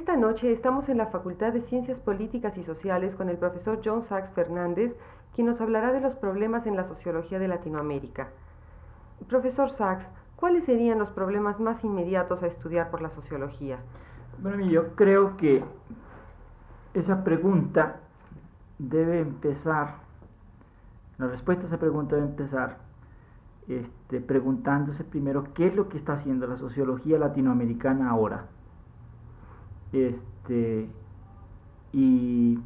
Esta noche estamos en la Facultad de Ciencias Políticas y Sociales con el profesor John Sachs Fernández, quien nos hablará de los problemas en la sociología de Latinoamérica. Profesor Sachs, ¿cuáles serían los problemas más inmediatos a estudiar por la sociología? Bueno, yo creo que esa pregunta debe empezar, la respuesta a esa pregunta debe empezar este, preguntándose primero qué es lo que está haciendo la sociología latinoamericana ahora este, y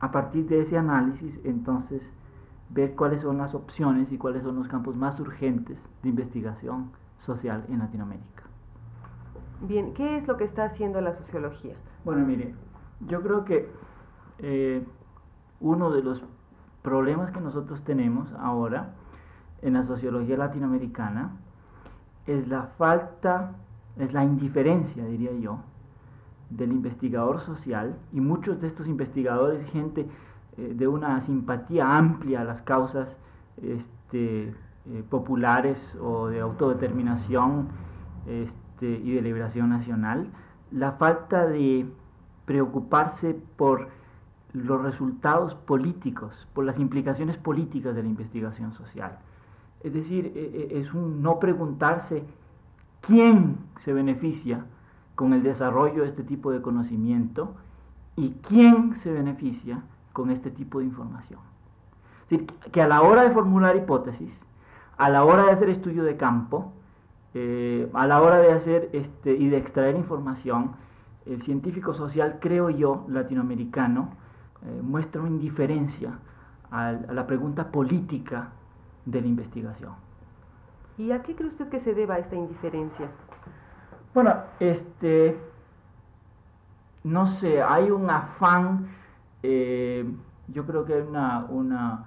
a partir de ese análisis, entonces, ver cuáles son las opciones y cuáles son los campos más urgentes de investigación social en Latinoamérica. Bien, ¿qué es lo que está haciendo la sociología? Bueno, mire, yo creo que eh, uno de los problemas que nosotros tenemos ahora en la sociología latinoamericana es la falta, es la indiferencia, diría yo, del investigador social y muchos de estos investigadores, gente eh, de una simpatía amplia a las causas este, eh, populares o de autodeterminación este, y de liberación nacional, la falta de preocuparse por los resultados políticos, por las implicaciones políticas de la investigación social. Es decir, e, e, es un no preguntarse quién se beneficia con el desarrollo de este tipo de conocimiento y quién se beneficia con este tipo de información. Es decir, que a la hora de formular hipótesis, a la hora de hacer estudio de campo, eh, a la hora de hacer este, y de extraer información, el científico social, creo yo, latinoamericano, eh, muestra una indiferencia a, a la pregunta política de la investigación. ¿Y a qué cree usted que se deba esta indiferencia? Bueno, este, no sé, hay un afán, eh, yo creo que hay una, una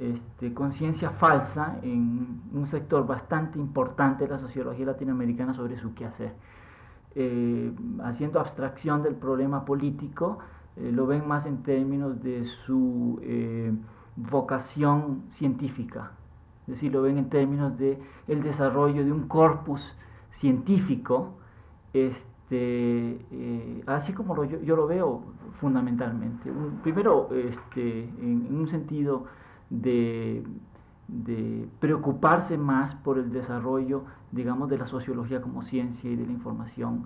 este, conciencia falsa en un sector bastante importante de la sociología latinoamericana sobre su quehacer. Eh, haciendo abstracción del problema político, eh, lo ven más en términos de su vocación científica, es decir, lo ven en términos de el desarrollo de un corpus científico este, eh, así como yo, lo veo fundamentalmente. primero, este, en, un sentido de, preocuparse más por el desarrollo, digamos, de la sociología como ciencia y de la información,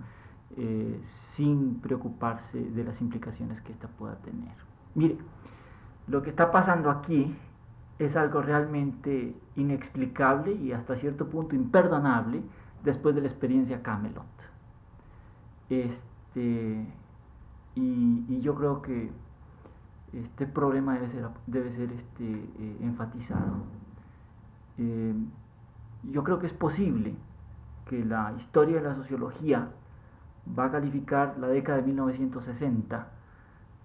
eh, sin preocuparse de las implicaciones que ésta pueda tener. Mire, lo que está pasando aquí es algo realmente inexplicable y hasta cierto punto imperdonable después de la experiencia Camelot. Este, y, yo creo que este problema debe ser, debe ser este, eh, enfatizado. Eh, yo creo que es posible que la historia de la sociología va a calificar la década de 1960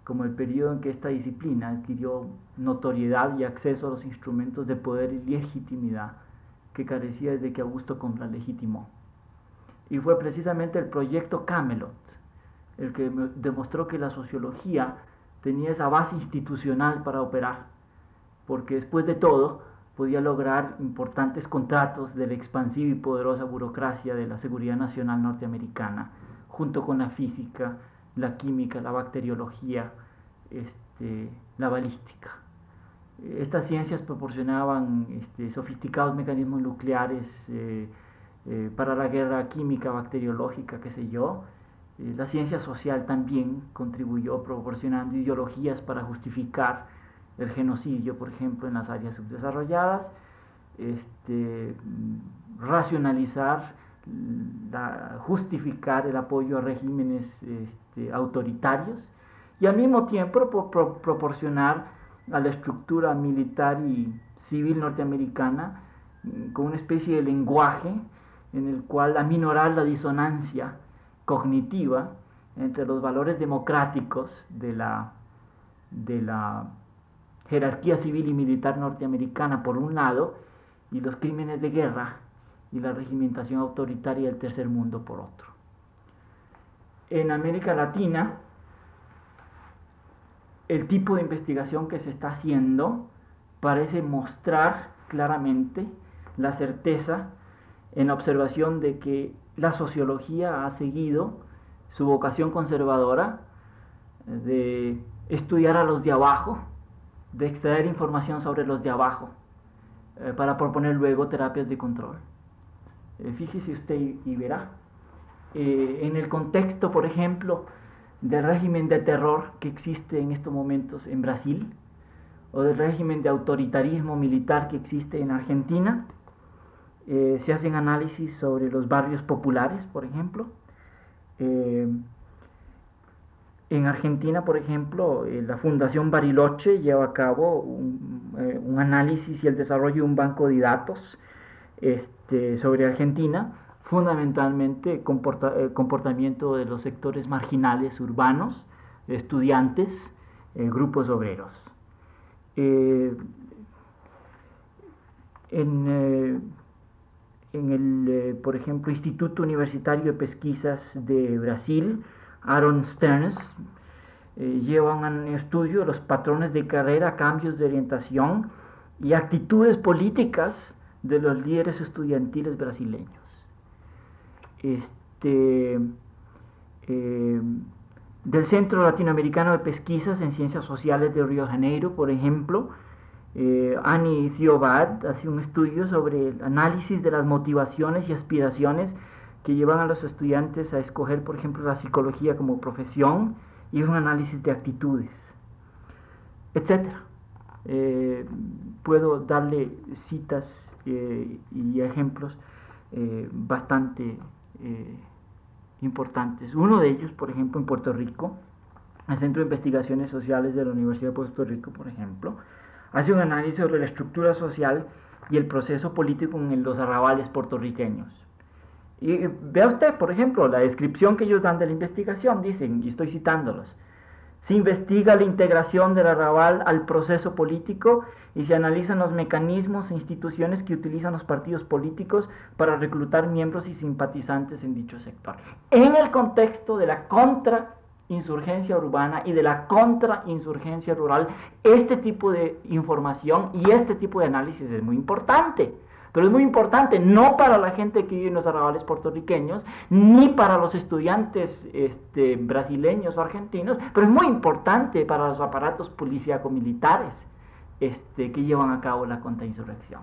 como el periodo en que esta disciplina adquirió notoriedad y acceso a los instrumentos de poder y legitimidad que carecía desde que Augusto Comte legitimó. Y fue precisamente el proyecto Camelot el que demostró que la sociología tenía esa base institucional para operar, porque después de todo podía lograr importantes contratos de la expansiva y poderosa burocracia de la Seguridad Nacional norteamericana, junto con la física, la química, la bacteriología, este, la balística. Estas ciencias proporcionaban este, sofisticados mecanismos nucleares, eh, eh, para la guerra química, bacteriológica, qué sé yo. Eh, la ciencia social también contribuyó proporcionando ideologías para justificar el genocidio, por ejemplo, en las áreas subdesarrolladas, este, mm, racionalizar justificar el apoyo a regímenes este, autoritarios y al mismo tiempo proporcionar a la estructura militar y civil norteamericana mm, con una especie de lenguaje en el cual aminorar la disonancia cognitiva entre los valores democráticos de la, de la jerarquía civil y militar norteamericana por un lado y los crímenes de guerra y la regimentación autoritaria del tercer mundo por otro. En América Latina, el tipo de investigación que se está haciendo parece mostrar claramente la certeza en la observación de que la sociología ha seguido su vocación conservadora de estudiar a los de abajo, de extraer información sobre los de abajo, eh, para proponer luego terapias de control. Eh, fíjese usted y, verá. Eh, en el contexto, por ejemplo, del régimen de terror que existe en estos momentos en Brasil, o del régimen de autoritarismo militar que existe en Argentina, eh, se hacen análisis sobre los barrios populares, por ejemplo. Eh, en Argentina, por ejemplo, eh, la Fundación Bariloche lleva a cabo un, análisis y el desarrollo de un banco de datos este, sobre Argentina, fundamentalmente comportamiento de los sectores marginales urbanos, estudiantes, grupos obreros. en en el, eh, por ejemplo, Instituto Universitario de Pesquisas de Brasil, Aaron Stearns, eh, lleva un estudio los patrones de carrera, cambios de orientación y actitudes políticas de los líderes estudiantiles brasileños. Este, eh, del Centro Latinoamericano de Pesquisas en Ciencias Sociales de Río de Janeiro, por ejemplo, eh, Annie Thiobad hace un estudio sobre el análisis de las motivaciones y aspiraciones que llevan a los estudiantes a escoger, por ejemplo, la psicología como profesión y un análisis de actitudes, etc. Eh, puedo darle citas eh, y ejemplos eh, bastante importantes. Uno de ellos, por ejemplo, en Puerto Rico, el Centro de Investigaciones Sociales de la Universidad de Puerto Rico, por ejemplo, hace un análisis sobre la estructura social y el proceso político en los arrabales puertorriqueños. Y vea usted, por ejemplo, la descripción que ellos dan de la investigación, dicen, y estoy citándolos, se investiga la integración del arrabal al proceso político y se analizan los mecanismos e instituciones que utilizan los partidos políticos para reclutar miembros y simpatizantes en dicho sector. En el contexto de la contra insurgencia urbana y de la contrainsurgencia rural, este tipo de información y este tipo de análisis es muy importante. Pero es muy importante no para la gente que vive en los arrabales puertorriqueños, ni para los estudiantes este, brasileños o argentinos, pero es muy importante para los aparatos policíaco-militares este, que llevan a cabo la contrainsurrección.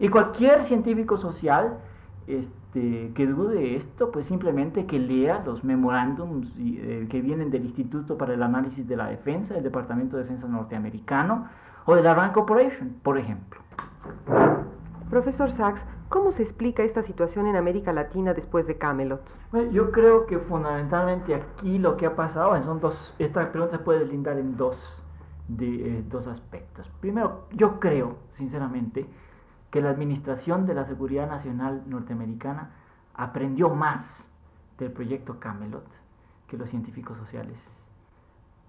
Y cualquier científico social este, que dude esto, pues simplemente que lea los memorándums eh, que vienen del Instituto para el Análisis de la Defensa, del Departamento de Defensa norteamericano, o de la Rand Corporation, por ejemplo. Profesor Sachs, ¿cómo se explica esta situación en América Latina después de Camelot? yo creo que fundamentalmente aquí lo que ha pasado son dos, esta pregunta se puede deslindar en dos, de, eh, dos aspectos. Primero, yo creo, sinceramente, que la Administración de la Seguridad Nacional norteamericana aprendió más del proyecto Camelot que los científicos sociales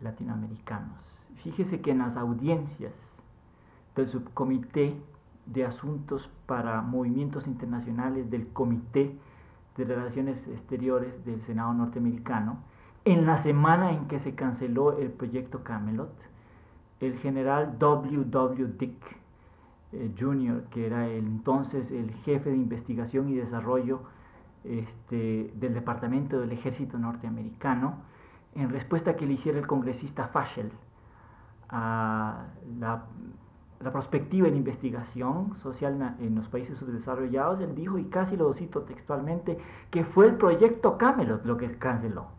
latinoamericanos. Fíjese que en las audiencias del subcomité de asuntos para movimientos internacionales del Comité de Relaciones Exteriores del Senado norteamericano, en la semana en que se canceló el proyecto Camelot, el general W. W. Dick eh, Jr., que era entonces el jefe de investigación y desarrollo este, del Departamento del Ejército norteamericano, en respuesta a que le hiciera el congresista Fashel a la, la perspectiva de investigación social en los países subdesarrollados, él dijo, y casi lo cito textualmente, que fue el proyecto Camelot lo que canceló.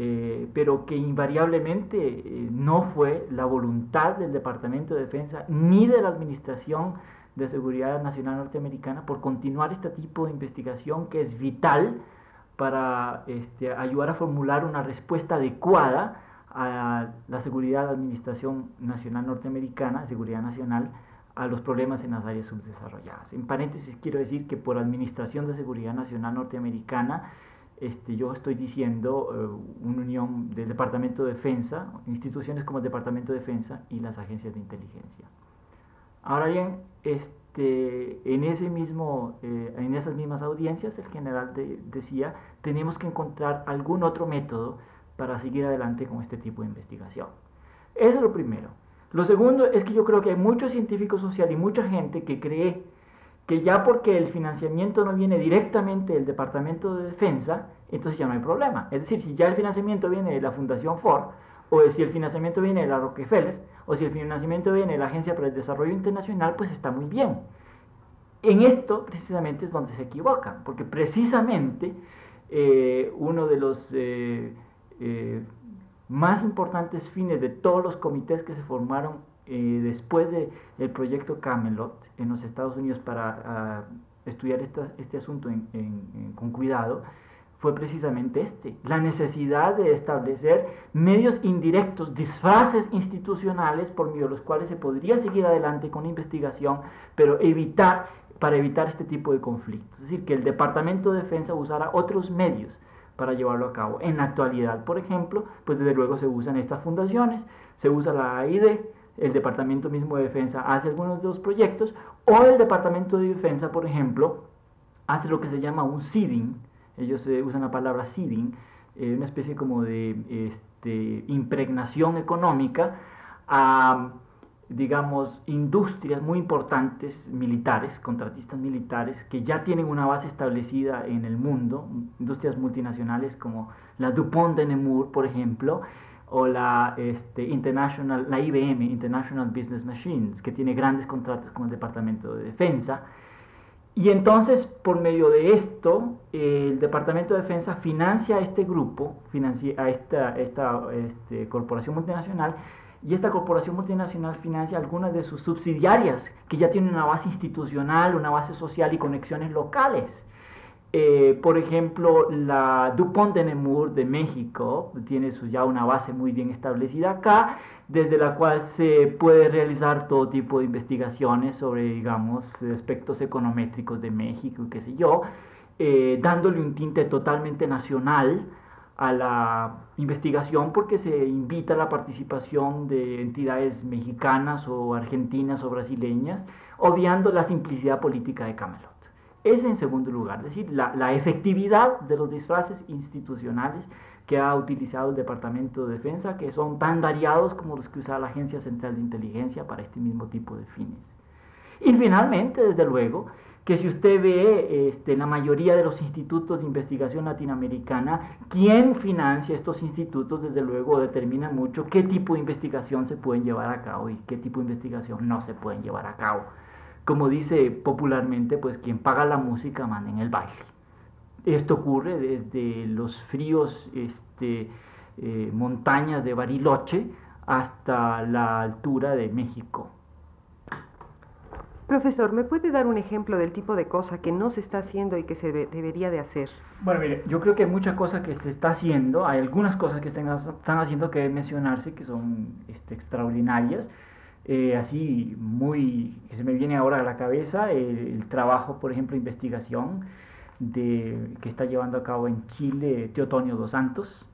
Eh, pero que invariablemente eh, no fue la voluntad del Departamento de Defensa ni de la administración de Seguridad Nacional Norteamericana por continuar este tipo de investigación que es vital para este, ayudar a formular una respuesta adecuada a la seguridad de Administración Nacional Norteamericana, seguridad nacional, a los problemas en las áreas subdesarrolladas. En paréntesis quiero decir que por Administración de Seguridad Nacional Norteamericana, este, yo estoy diciendo eh, una unión del Departamento de Defensa, instituciones como el Departamento de Defensa y las agencias de inteligencia. Ahora bien, este, en, ese mismo, eh, en esas mismas audiencias, el general decía, tenemos que encontrar algún otro método para seguir adelante con este tipo de investigación. Eso es lo primero. Lo segundo es que yo creo que hay muchos científicos sociales y mucha gente que cree que ya porque el financiamiento no viene directamente del Departamento de Defensa, entonces ya no hay problema. Es decir, si ya el financiamiento viene de la Fundación Ford, o si el financiamiento viene de la Rockefeller, o si el financiamiento viene de la Agencia para el Desarrollo Internacional, pues está muy bien. En esto precisamente es donde se equivocan, porque precisamente eh, uno de los eh, eh, más importantes fines de todos los comités que se formaron eh, después del proyecto Camelot en los Estados Unidos para ah, estudiar este asunto con cuidado, fue precisamente este, la necesidad de establecer medios indirectos, disfraces institucionales por medio de los cuales se podría seguir adelante con investigación, pero evitar, para evitar este tipo de conflictos. Es decir, que el Departamento de Defensa usara otros medios para llevarlo a cabo. En la actualidad, por ejemplo, pues desde luego se usan estas fundaciones, se usa la AID, el Departamento mismo de Defensa hace algunos de los proyectos, o el Departamento de Defensa, por ejemplo, hace lo que se llama un seeding, ellos eh, usan la palabra seeding, eh, una especie como de este, impregnación económica a digamos, industrias muy importantes militares, contratistas militares, que ya tienen una base establecida en el mundo, industrias multinacionales como la DuPont de Nemours, por ejemplo, o la este, International, la IBM, International Business Machines, que tiene grandes contratos con el Departamento de Defensa. Y entonces, por medio de esto, el Departamento de Defensa financia a este grupo, financia a esta, esta este, corporación multinacional, y esta corporación multinacional financia algunas de sus subsidiarias que ya tienen una base institucional, una base social y conexiones locales. Eh, por ejemplo, la DuPont de Nemours de México tiene ya una base muy bien establecida acá, desde la cual se puede realizar todo tipo de investigaciones sobre, digamos, aspectos econométricos de México y qué sé yo, eh, dándole un tinte totalmente nacional a la investigación porque se invita a la participación de entidades mexicanas o argentinas o brasileñas, obviando la simplicidad política de Camelot. Es en segundo lugar, es decir, la, efectividad de los disfraces institucionales que ha utilizado el Departamento de Defensa, que son tan variados como los que usa la Agencia Central de Inteligencia para este mismo tipo de fines. Y finalmente, desde luego, que si usted ve este, la mayoría de los institutos de investigación latinoamericana, quién financia estos institutos, desde luego determina mucho qué tipo de investigación se pueden llevar a cabo y qué tipo de investigación no se pueden llevar a cabo. Como dice popularmente, pues quien paga la música manda en el baile. Esto ocurre desde los fríos este, eh, montañas de Bariloche hasta la altura de México. Profesor, ¿me puede dar un ejemplo del tipo de cosa que no se está haciendo y que se debería de hacer? Bueno, mire, yo creo que hay muchas cosas que se está haciendo, hay algunas cosas que están, haciendo que deben mencionarse, que son este, extraordinarias, eh, así muy, que se me viene ahora a la cabeza, el, trabajo, por ejemplo, investigación de, que está llevando a cabo en Chile Teotonio dos Santos,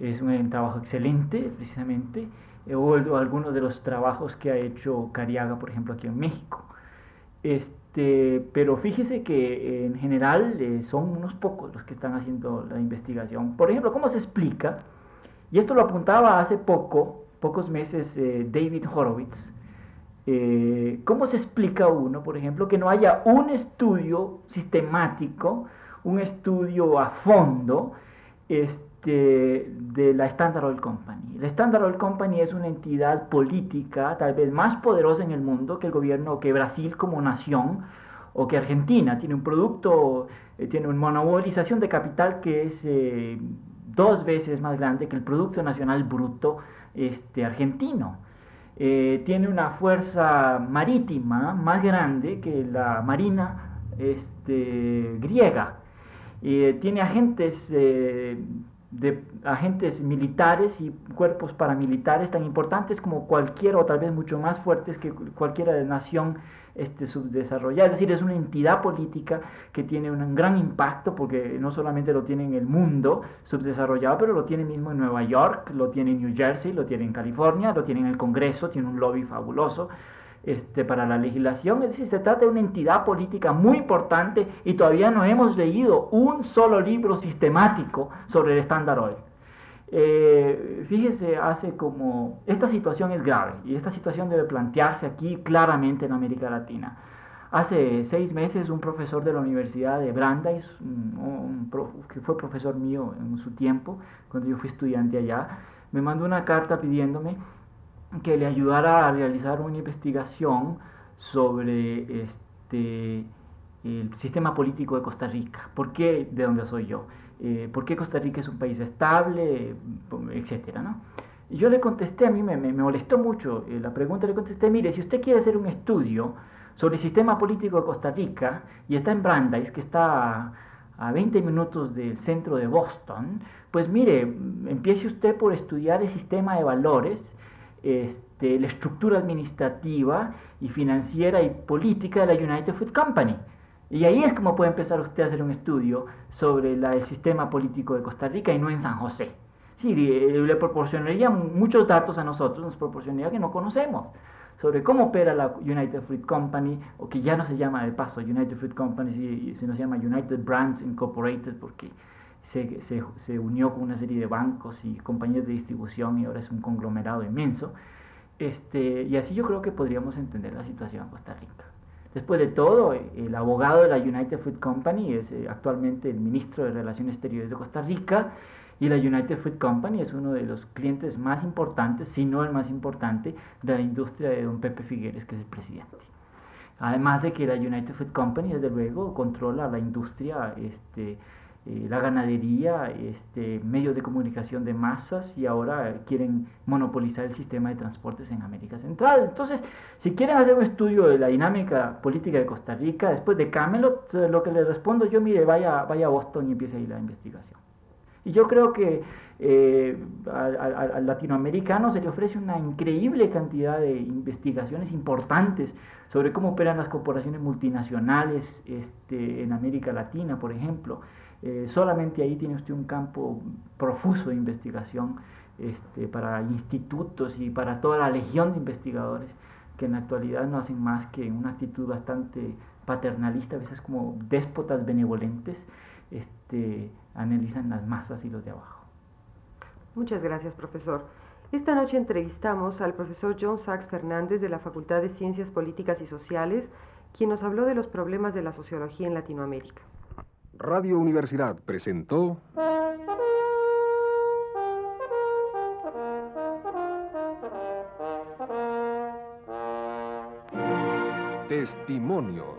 es un trabajo excelente, precisamente, eh, o, algunos de los trabajos que ha hecho Cariaga, por ejemplo, aquí en México. Este, pero fíjese que en general eh, son unos pocos los que están haciendo la investigación. Por ejemplo, ¿cómo se explica? Y esto lo apuntaba hace poco, pocos meses, eh, David Horowitz. Eh, ¿Cómo se explica uno, por ejemplo, que no haya un estudio sistemático, un estudio a fondo, este, de la Standard Oil Company. La Standard Oil Company es una entidad política tal vez más poderosa en el mundo que el gobierno, que Brasil como nación o que Argentina. Tiene un producto, eh, tiene una monopolización de capital que es dos veces más grande que el Producto Nacional Bruto este, argentino. eh, tiene una fuerza marítima más grande que la marina este, griega. tiene agentes, eh, agentes militares y cuerpos paramilitares tan importantes como cualquier o tal vez mucho más fuertes que cualquier nación este, subdesarrollada. Es decir, es una entidad política que tiene un gran impacto porque no solamente lo tiene en el mundo subdesarrollado, pero lo tiene mismo en Nueva York, lo tiene en New Jersey, lo tiene en California, lo tiene en el Congreso, tiene un lobby fabuloso. Este, para la legislación, es decir, se trata de una entidad política muy importante y todavía no hemos leído un solo libro sistemático sobre el estándar Oil. Eh, fíjese, hace como, esta situación es grave y esta situación debe plantearse aquí claramente en América Latina. Hace seis meses un profesor de la Universidad de Brandeis, que fue profesor mío en su tiempo, cuando yo fui estudiante allá, me mandó una carta pidiéndome que le ayudara a realizar una investigación sobre este, el sistema político de Costa Rica. ¿Por qué? ¿De dónde soy yo? Eh, por qué Costa Rica es un país estable, etcétera, ¿no? Yo le contesté, a mí me, molestó mucho eh, la pregunta, le contesté, mire, si usted quiere hacer un estudio sobre el sistema político de Costa Rica y está en Brandeis, que está a, 20 minutos del centro de Boston, pues mire, empiece usted por estudiar el sistema de valores, este, la estructura administrativa y financiera y política de la United Food Company. Y ahí es como puede empezar usted a hacer un estudio sobre el sistema político de Costa Rica y no en San José. Sí, le proporcionaría muchos datos a nosotros, nos proporcionaría que no conocemos sobre cómo opera la United Fruit Company, o que ya no se llama de paso United Fruit Company, sino se llama United Brands Incorporated, porque se, se, se, unió con una serie de bancos y compañías de distribución y ahora es un conglomerado inmenso. Este, y así yo creo que podríamos entender la situación en Costa Rica. Después de todo, el abogado de la United Fruit Company es eh, actualmente el ministro de Relaciones Exteriores de Costa Rica y la United Fruit Company es uno de los clientes más importantes, si no el más importante, de la industria de don Pepe Figueres, que es el presidente. Además de que la United Fruit Company, desde luego, controla la industria este, eh, la ganadería, este, medios de comunicación de masas y ahora quieren monopolizar el sistema de transportes en América Central. Entonces, si quieren hacer un estudio de la dinámica política de Costa Rica, después de Camelot, eh, lo que les respondo yo, mire, vaya, vaya a Boston y empiece ahí la investigación. Y yo creo que eh, al latinoamericano se le ofrece una increíble cantidad de investigaciones importantes sobre cómo operan las corporaciones multinacionales este, en América Latina, por ejemplo. Eh, solamente ahí tiene usted un campo profuso de investigación este, para institutos y para toda la legión de investigadores que en la actualidad no hacen más que una actitud bastante paternalista, a veces como déspotas benevolentes, este, analizan las masas y los de abajo. Muchas gracias, profesor. Esta noche entrevistamos al profesor John Sachs Fernández de la Facultad de Ciencias Políticas y Sociales, quien nos habló de los problemas de la sociología en Latinoamérica. Radio Universidad presentó Testimonios.